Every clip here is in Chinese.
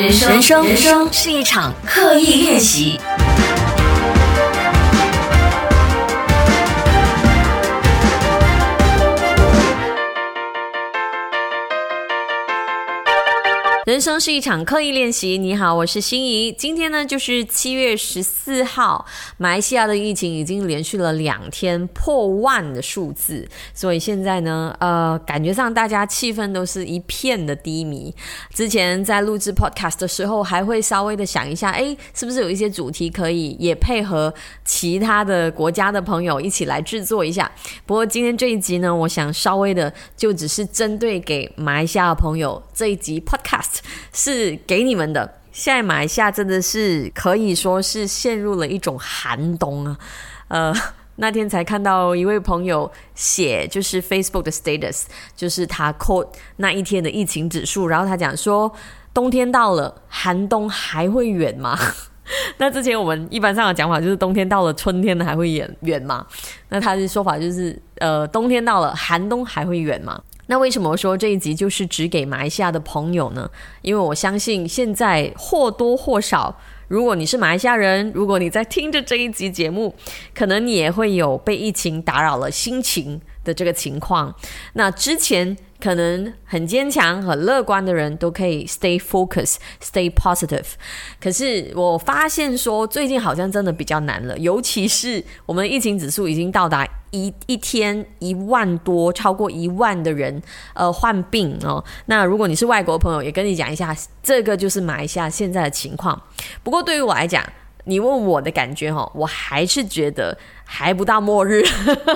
人生，人生，是一场刻意练习。人生是一场刻意练习。你好，我是心怡。今天呢，就是七月十四号，马来西亚的疫情已经连续了两天破万的数字，所以现在呢，呃，感觉上大家气氛都是一片的低迷。之前在录制 podcast 的时候，还会稍微的想一下，哎，是不是有一些主题可以也配合其他的国家的朋友一起来制作一下？不过今天这一集呢，我想稍微的就只是针对给马来西亚的朋友这一集 podcast。是给你们的。现在马来西亚真的是可以说是陷入了一种寒冬啊。呃，那天才看到一位朋友写，就是 Facebook 的 status，就是他 quote 那一天的疫情指数，然后他讲说，冬天到了，寒冬还会远吗？那之前我们一般上的讲法就是冬天到了，春天还会远远吗？那他的说法就是，呃，冬天到了，寒冬还会远吗？那为什么说这一集就是只给马来西亚的朋友呢？因为我相信现在或多或少，如果你是马来西亚人，如果你在听着这一集节目，可能你也会有被疫情打扰了心情的这个情况。那之前。可能很坚强、很乐观的人都可以 stay focus, stay positive。可是我发现说，最近好像真的比较难了，尤其是我们疫情指数已经到达一一天一万多，超过一万的人呃患病哦。那如果你是外国朋友，也跟你讲一下，这个就是马来西亚现在的情况。不过对于我来讲，你问我的感觉哈，我还是觉得还不到末日，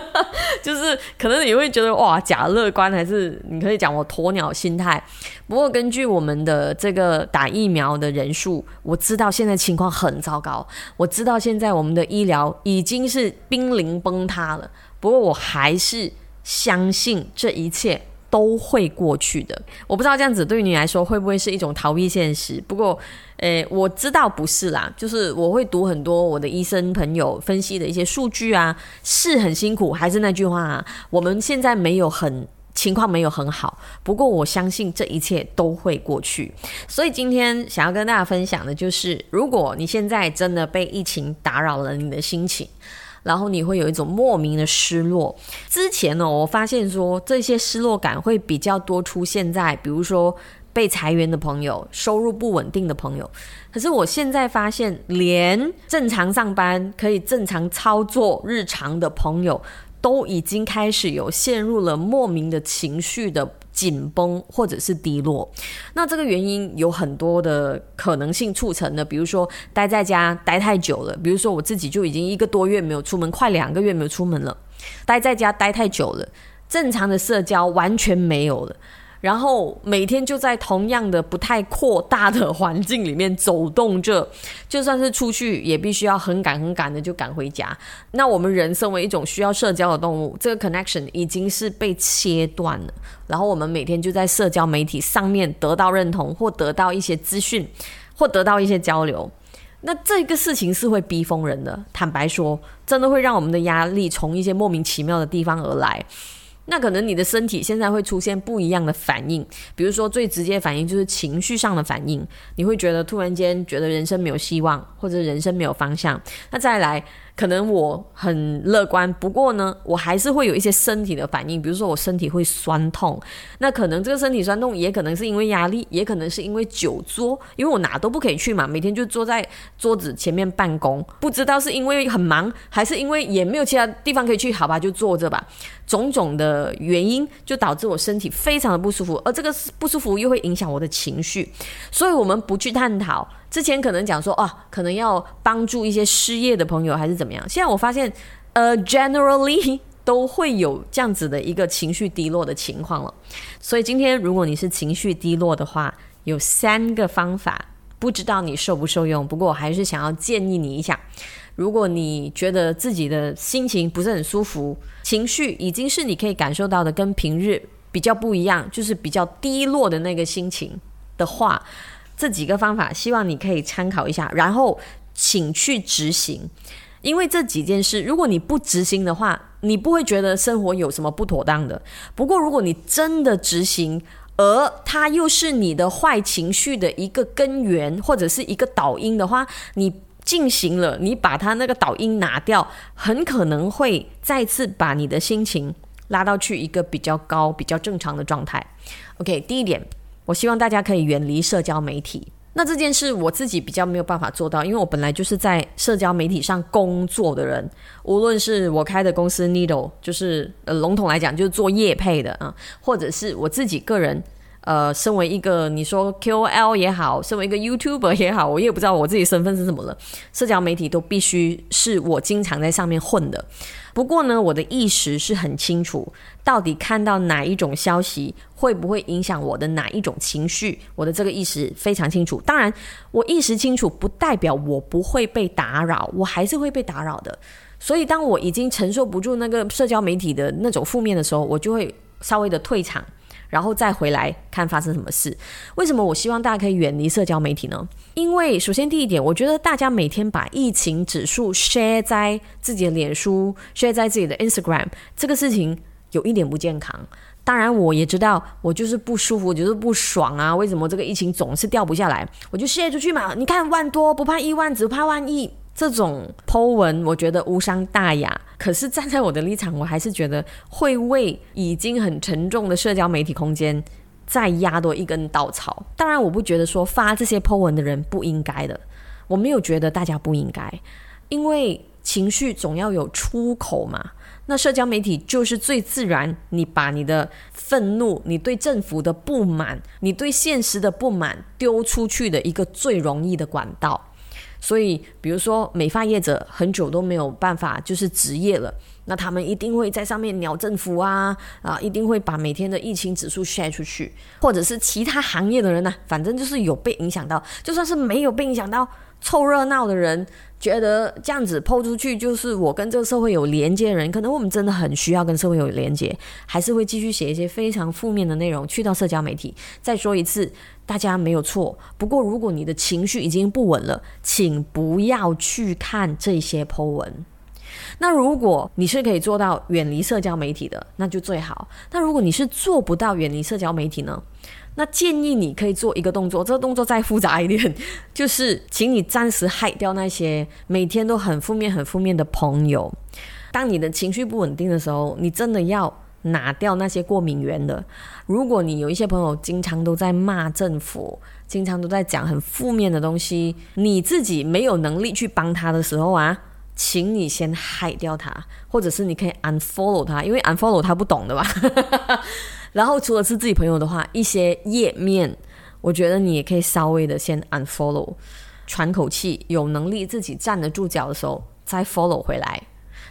就是可能你会觉得哇假乐观，还是你可以讲我鸵鸟心态。不过根据我们的这个打疫苗的人数，我知道现在情况很糟糕，我知道现在我们的医疗已经是濒临崩塌了。不过我还是相信这一切。都会过去的，我不知道这样子对于你来说会不会是一种逃避现实。不过，诶，我知道不是啦，就是我会读很多我的医生朋友分析的一些数据啊，是很辛苦。还是那句话啊，我们现在没有很情况没有很好，不过我相信这一切都会过去。所以今天想要跟大家分享的就是，如果你现在真的被疫情打扰了你的心情。然后你会有一种莫名的失落。之前呢，我发现说这些失落感会比较多出现在，比如说被裁员的朋友、收入不稳定的朋友。可是我现在发现，连正常上班、可以正常操作日常的朋友，都已经开始有陷入了莫名的情绪的。紧绷或者是低落，那这个原因有很多的可能性促成的，比如说待在家待太久了，比如说我自己就已经一个多月没有出门，快两个月没有出门了，待在家待太久了，正常的社交完全没有了。然后每天就在同样的不太扩大的环境里面走动着，就算是出去也必须要很赶很赶的就赶回家。那我们人身为一种需要社交的动物，这个 connection 已经是被切断了。然后我们每天就在社交媒体上面得到认同，或得到一些资讯，或得到一些交流。那这个事情是会逼疯人的。坦白说，真的会让我们的压力从一些莫名其妙的地方而来。那可能你的身体现在会出现不一样的反应，比如说最直接反应就是情绪上的反应，你会觉得突然间觉得人生没有希望，或者人生没有方向。那再来。可能我很乐观，不过呢，我还是会有一些身体的反应，比如说我身体会酸痛。那可能这个身体酸痛也可能是因为压力，也可能是因为久坐，因为我哪都不可以去嘛，每天就坐在桌子前面办公。不知道是因为很忙，还是因为也没有其他地方可以去，好吧，就坐着吧。种种的原因就导致我身体非常的不舒服，而这个不舒服又会影响我的情绪，所以我们不去探讨。之前可能讲说啊，可能要帮助一些失业的朋友，还是怎么样？现在我发现，呃，generally 都会有这样子的一个情绪低落的情况了。所以今天如果你是情绪低落的话，有三个方法，不知道你受不受用。不过我还是想要建议你一下，如果你觉得自己的心情不是很舒服，情绪已经是你可以感受到的跟平日比较不一样，就是比较低落的那个心情的话。这几个方法，希望你可以参考一下，然后请去执行。因为这几件事，如果你不执行的话，你不会觉得生活有什么不妥当的。不过，如果你真的执行，而它又是你的坏情绪的一个根源或者是一个导因的话，你进行了，你把它那个导因拿掉，很可能会再次把你的心情拉到去一个比较高、比较正常的状态。OK，第一点，我希望大家可以远离社交媒体。那这件事我自己比较没有办法做到，因为我本来就是在社交媒体上工作的人，无论是我开的公司 Needle，就是呃笼统来讲就是做业配的啊，或者是我自己个人。呃，身为一个你说 KOL 也好，身为一个 YouTuber 也好，我也不知道我自己身份是什么了。社交媒体都必须是我经常在上面混的。不过呢，我的意识是很清楚，到底看到哪一种消息会不会影响我的哪一种情绪，我的这个意识非常清楚。当然，我意识清楚不代表我不会被打扰，我还是会被打扰的。所以，当我已经承受不住那个社交媒体的那种负面的时候，我就会稍微的退场。然后再回来看发生什么事。为什么我希望大家可以远离社交媒体呢？因为首先第一点，我觉得大家每天把疫情指数 share 在自己的脸书，share 在自己的 Instagram，这个事情有一点不健康。当然，我也知道我就是不舒服，就是不爽啊。为什么这个疫情总是掉不下来？我就 share 出去嘛。你看万多不怕一万，只怕万一。这种 Po 文，我觉得无伤大雅。可是站在我的立场，我还是觉得会为已经很沉重的社交媒体空间再压多一根稻草。当然，我不觉得说发这些 Po 文的人不应该的，我没有觉得大家不应该，因为情绪总要有出口嘛。那社交媒体就是最自然，你把你的愤怒、你对政府的不满、你对现实的不满丢出去的一个最容易的管道。所以，比如说美发业者很久都没有办法就是职业了，那他们一定会在上面鸟政府啊啊，一定会把每天的疫情指数晒出去，或者是其他行业的人呢，反正就是有被影响到，就算是没有被影响到。凑热闹的人觉得这样子抛出去，就是我跟这个社会有连接的人，可能我们真的很需要跟社会有连接，还是会继续写一些非常负面的内容去到社交媒体。再说一次，大家没有错。不过，如果你的情绪已经不稳了，请不要去看这些 Po 文。那如果你是可以做到远离社交媒体的，那就最好。那如果你是做不到远离社交媒体呢？那建议你可以做一个动作，这个动作再复杂一点，就是请你暂时害掉那些每天都很负面、很负面的朋友。当你的情绪不稳定的时候，你真的要拿掉那些过敏源的。如果你有一些朋友经常都在骂政府，经常都在讲很负面的东西，你自己没有能力去帮他的时候啊，请你先害掉他，或者是你可以 unfollow 他，因为 unfollow 他不懂的吧。然后，除了是自己朋友的话，一些页面，我觉得你也可以稍微的先 unfollow，喘口气，有能力自己站得住脚的时候再 follow 回来，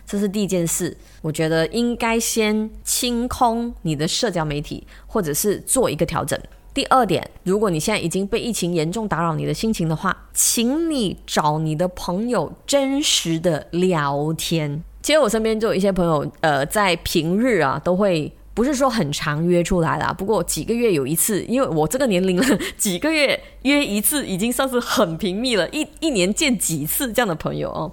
这是第一件事。我觉得应该先清空你的社交媒体，或者是做一个调整。第二点，如果你现在已经被疫情严重打扰你的心情的话，请你找你的朋友真实的聊天。其实我身边就有一些朋友，呃，在平日啊都会。不是说很常约出来啦，不过几个月有一次，因为我这个年龄了，几个月约一次已经算是很频密了，一 一年见几次这样的朋友哦。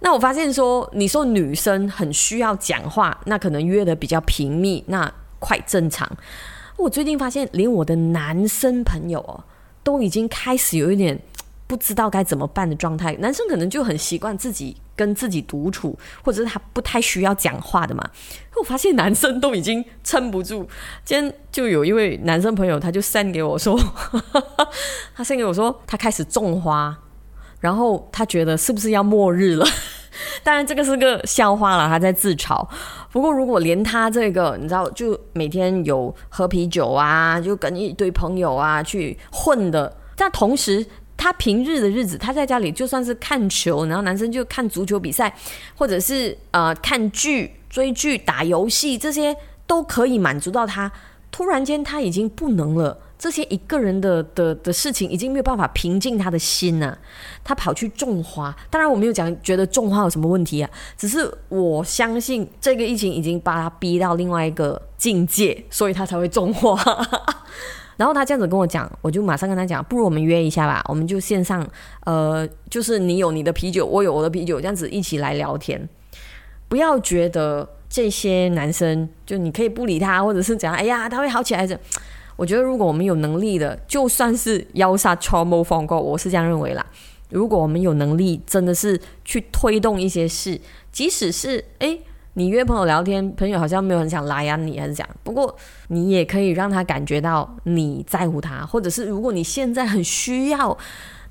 那我发现说，你说女生很需要讲话，那可能约的比较频密，那快正常。我最近发现，连我的男生朋友哦，都已经开始有一点。不知道该怎么办的状态，男生可能就很习惯自己跟自己独处，或者是他不太需要讲话的嘛。我发现男生都已经撑不住。今天就有一位男生朋友，他就 send 给我说，他 send 给我说他开始种花，然后他觉得是不是要末日了？当然这个是个笑话了，他在自嘲。不过如果连他这个，你知道，就每天有喝啤酒啊，就跟一堆朋友啊去混的，但同时。他平日的日子，他在家里就算是看球，然后男生就看足球比赛，或者是呃看剧、追剧、打游戏，这些都可以满足到他。突然间他已经不能了，这些一个人的的的事情已经没有办法平静他的心了。他跑去种花，当然我没有讲觉得种花有什么问题啊，只是我相信这个疫情已经把他逼到另外一个境界，所以他才会种花。然后他这样子跟我讲，我就马上跟他讲，不如我们约一下吧，我们就线上，呃，就是你有你的啤酒，我有我的啤酒，这样子一起来聊天。不要觉得这些男生就你可以不理他，或者是怎样，哎呀，他会好起来的。我觉得如果我们有能力的，就算是要杀超模放过，我是这样认为啦。如果我们有能力，真的是去推动一些事，即使是诶，你约朋友聊天，朋友好像没有很想来呀你，还是这样。不过你也可以让他感觉到你在乎他，或者是如果你现在很需要，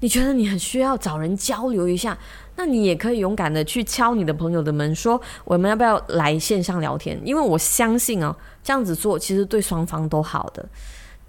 你觉得你很需要找人交流一下，那你也可以勇敢的去敲你的朋友的门，说我们要不要来线上聊天？因为我相信哦，这样子做其实对双方都好的。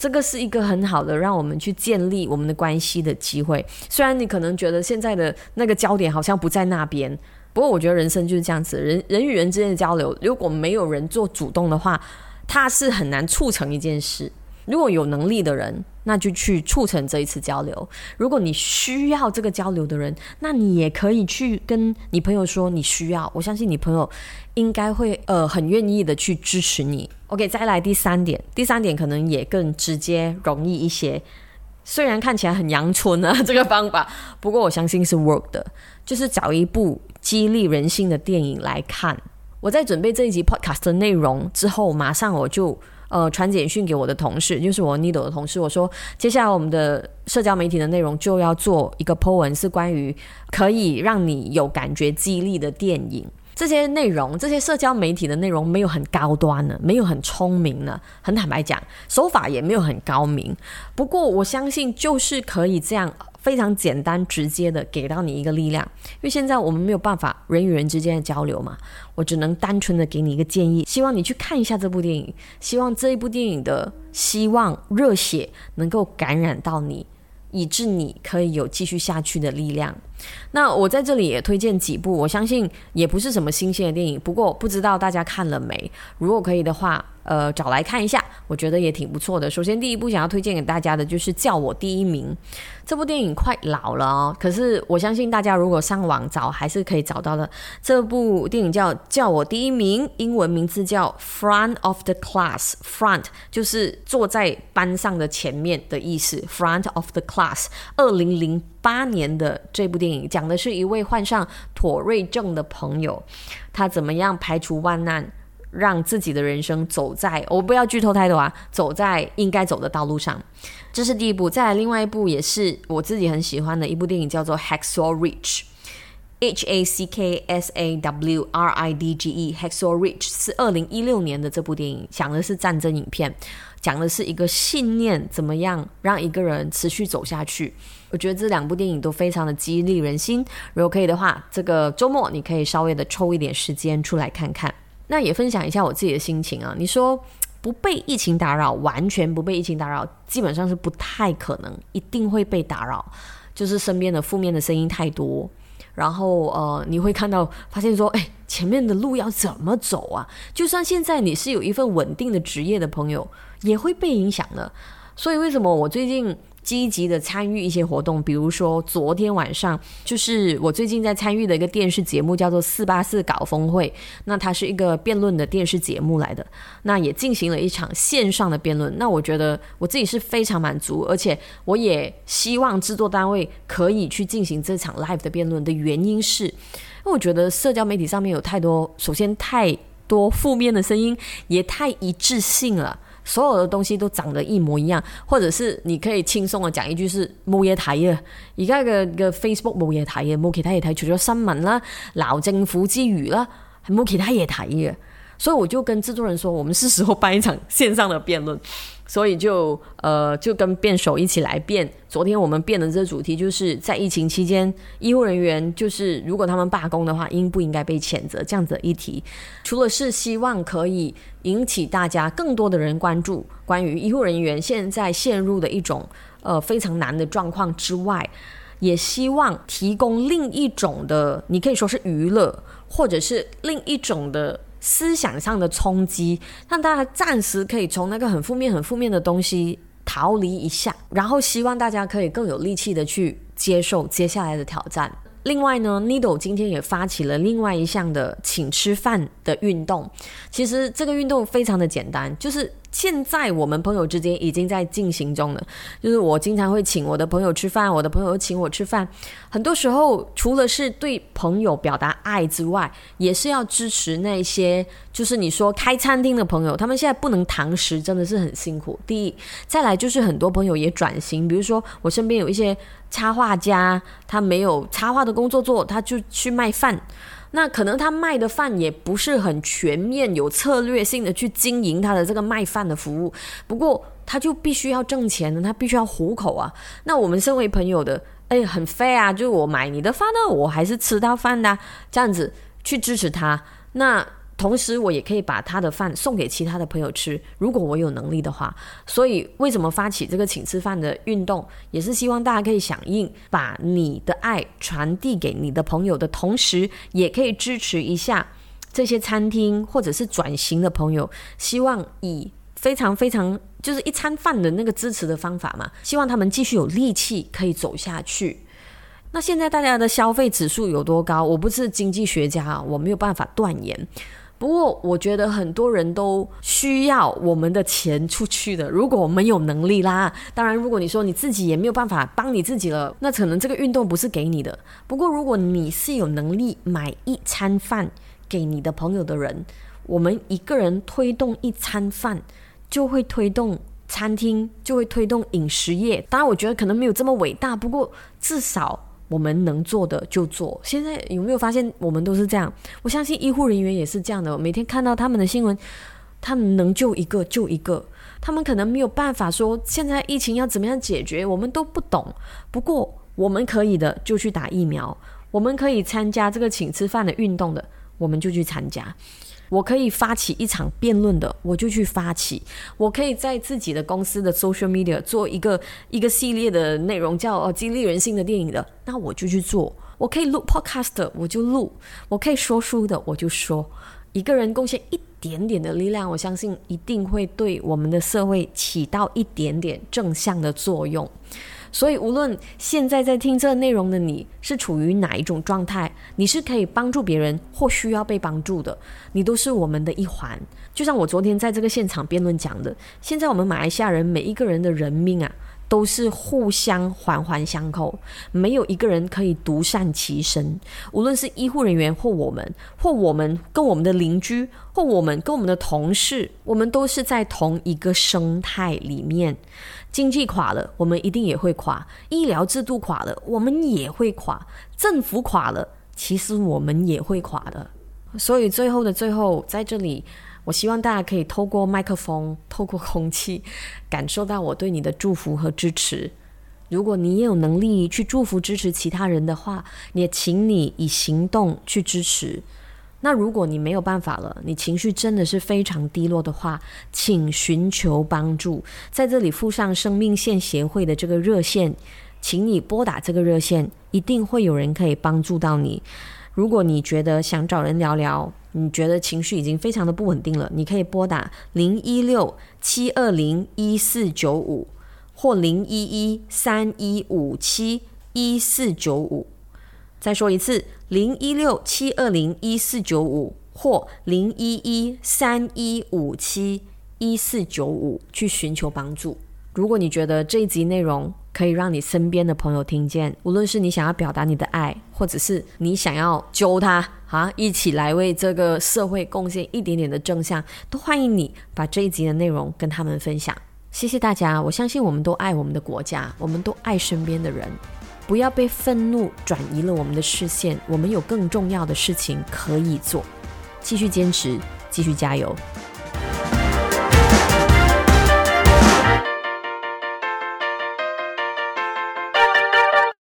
这个是一个很好的让我们去建立我们的关系的机会。虽然你可能觉得现在的那个焦点好像不在那边，不过我觉得人生就是这样子，人人与人之间的交流，如果没有人做主动的话，它是很难促成一件事。如果有能力的人，那就去促成这一次交流。如果你需要这个交流的人，那你也可以去跟你朋友说你需要。我相信你朋友应该会呃很愿意的去支持你。OK，再来第三点，第三点可能也更直接容易一些。虽然看起来很阳春啊 这个方法，不过我相信是 work 的，就是找一部激励人心的电影来看。我在准备这一集 podcast 的内容之后，马上我就。呃，传简讯给我的同事，就是我 Needle 的同事，我说接下来我们的社交媒体的内容就要做一个 po 文，是关于可以让你有感觉激励的电影。这些内容，这些社交媒体的内容没有很高端的，没有很聪明的，很坦白讲，手法也没有很高明。不过我相信，就是可以这样。非常简单直接的给到你一个力量，因为现在我们没有办法人与人之间的交流嘛，我只能单纯的给你一个建议，希望你去看一下这部电影，希望这一部电影的希望热血能够感染到你，以致你可以有继续下去的力量。那我在这里也推荐几部，我相信也不是什么新鲜的电影，不过不知道大家看了没？如果可以的话。呃，找来看一下，我觉得也挺不错的。首先，第一部想要推荐给大家的就是《叫我第一名》这部电影，快老了哦，可是我相信大家如果上网找，还是可以找到的。这部电影叫《叫我第一名》，英文名字叫《Front of the Class》，Front 就是坐在班上的前面的意思，Front of the Class。二零零八年的这部电影讲的是一位患上妥瑞症的朋友，他怎么样排除万难。让自己的人生走在我不要剧透太多啊，走在应该走的道路上，这是第一部。再来，另外一部也是我自己很喜欢的一部电影，叫做《Hacksaw Ridge》，H A C K S A W R I D G E。Hacksaw Ridge 是二零一六年的这部电影，讲的是战争影片，讲的是一个信念怎么样让一个人持续走下去。我觉得这两部电影都非常的激励人心。如果可以的话，这个周末你可以稍微的抽一点时间出来看看。那也分享一下我自己的心情啊！你说不被疫情打扰，完全不被疫情打扰，基本上是不太可能，一定会被打扰。就是身边的负面的声音太多，然后呃，你会看到发现说，哎，前面的路要怎么走啊？就算现在你是有一份稳定的职业的朋友，也会被影响的。所以为什么我最近？积极的参与一些活动，比如说昨天晚上就是我最近在参与的一个电视节目，叫做“四八四搞峰会”。那它是一个辩论的电视节目来的，那也进行了一场线上的辩论。那我觉得我自己是非常满足，而且我也希望制作单位可以去进行这场 live 的辩论的原因是，因为我觉得社交媒体上面有太多，首先太多负面的声音，也太一致性了。所有的东西都长得一模一样，或者是你可以轻松的讲一句是冇嘢睇啊！而家嘅嘅 Facebook 冇嘢睇嘅，冇其他嘢睇，除咗新闻啦、闹政府之余啦，系冇其他嘢睇嘅。所以我就跟制作人说，我们是时候办一场线上的辩论。所以就呃就跟辩手一起来辩。昨天我们辩的这个主题就是在疫情期间，医护人员就是如果他们罢工的话，应不应该被谴责这样子的议题。除了是希望可以引起大家更多的人关注关于医护人员现在陷入的一种呃非常难的状况之外，也希望提供另一种的，你可以说是娱乐，或者是另一种的。思想上的冲击，让大家暂时可以从那个很负面、很负面的东西逃离一下，然后希望大家可以更有力气的去接受接下来的挑战。另外呢，Needle 今天也发起了另外一项的请吃饭的运动。其实这个运动非常的简单，就是现在我们朋友之间已经在进行中了，就是我经常会请我的朋友吃饭，我的朋友请我吃饭。很多时候，除了是对朋友表达爱之外，也是要支持那些就是你说开餐厅的朋友，他们现在不能堂食，真的是很辛苦。第一，再来就是很多朋友也转型，比如说我身边有一些插画家，他没有插画的工作做，他就去卖饭。那可能他卖的饭也不是很全面，有策略性的去经营他的这个卖饭的服务。不过他就必须要挣钱呢，他必须要糊口啊。那我们身为朋友的，哎，很 fair 啊，就是我买你的饭呢，我还是吃到饭的，这样子去支持他。那。同时，我也可以把他的饭送给其他的朋友吃，如果我有能力的话。所以，为什么发起这个请吃饭的运动，也是希望大家可以响应，把你的爱传递给你的朋友的同时，也可以支持一下这些餐厅或者是转型的朋友。希望以非常非常就是一餐饭的那个支持的方法嘛，希望他们继续有力气可以走下去。那现在大家的消费指数有多高？我不是经济学家啊，我没有办法断言。不过，我觉得很多人都需要我们的钱出去的。如果我们有能力啦，当然，如果你说你自己也没有办法帮你自己了，那可能这个运动不是给你的。不过，如果你是有能力买一餐饭给你的朋友的人，我们一个人推动一餐饭，就会推动餐厅，就会推动饮食业。当然，我觉得可能没有这么伟大，不过至少。我们能做的就做。现在有没有发现，我们都是这样？我相信医护人员也是这样的。每天看到他们的新闻，他们能救一个就一个。他们可能没有办法说现在疫情要怎么样解决，我们都不懂。不过我们可以的，就去打疫苗；我们可以参加这个请吃饭的运动的，我们就去参加。我可以发起一场辩论的，我就去发起；我可以在自己的公司的 social media 做一个一个系列的内容，叫哦激励人心的电影的，那我就去做。我可以录 podcast，我就录；我可以说书的，我就说。一个人贡献一点点的力量，我相信一定会对我们的社会起到一点点正向的作用。所以，无论现在在听这内容的你是处于哪一种状态，你是可以帮助别人或需要被帮助的，你都是我们的一环。就像我昨天在这个现场辩论讲的，现在我们马来西亚人每一个人的人命啊，都是互相环环相扣，没有一个人可以独善其身。无论是医护人员或我们，或我们跟我们的邻居，或我们跟我们的同事，我们都是在同一个生态里面。经济垮了，我们一定也会垮；医疗制度垮了，我们也会垮；政府垮了，其实我们也会垮的。所以最后的最后，在这里，我希望大家可以透过麦克风、透过空气，感受到我对你的祝福和支持。如果你也有能力去祝福、支持其他人的话，也请你以行动去支持。那如果你没有办法了，你情绪真的是非常低落的话，请寻求帮助。在这里附上生命线协会的这个热线，请你拨打这个热线，一定会有人可以帮助到你。如果你觉得想找人聊聊，你觉得情绪已经非常的不稳定了，你可以拨打零一六七二零一四九五或零一一三一五七一四九五。再说一次，零一六七二零一四九五或零一一三一五七一四九五去寻求帮助。如果你觉得这一集内容可以让你身边的朋友听见，无论是你想要表达你的爱，或者是你想要揪他好，一起来为这个社会贡献一点点的正向，都欢迎你把这一集的内容跟他们分享。谢谢大家，我相信我们都爱我们的国家，我们都爱身边的人。不要被愤怒转移了我们的视线，我们有更重要的事情可以做。继续坚持，继续加油。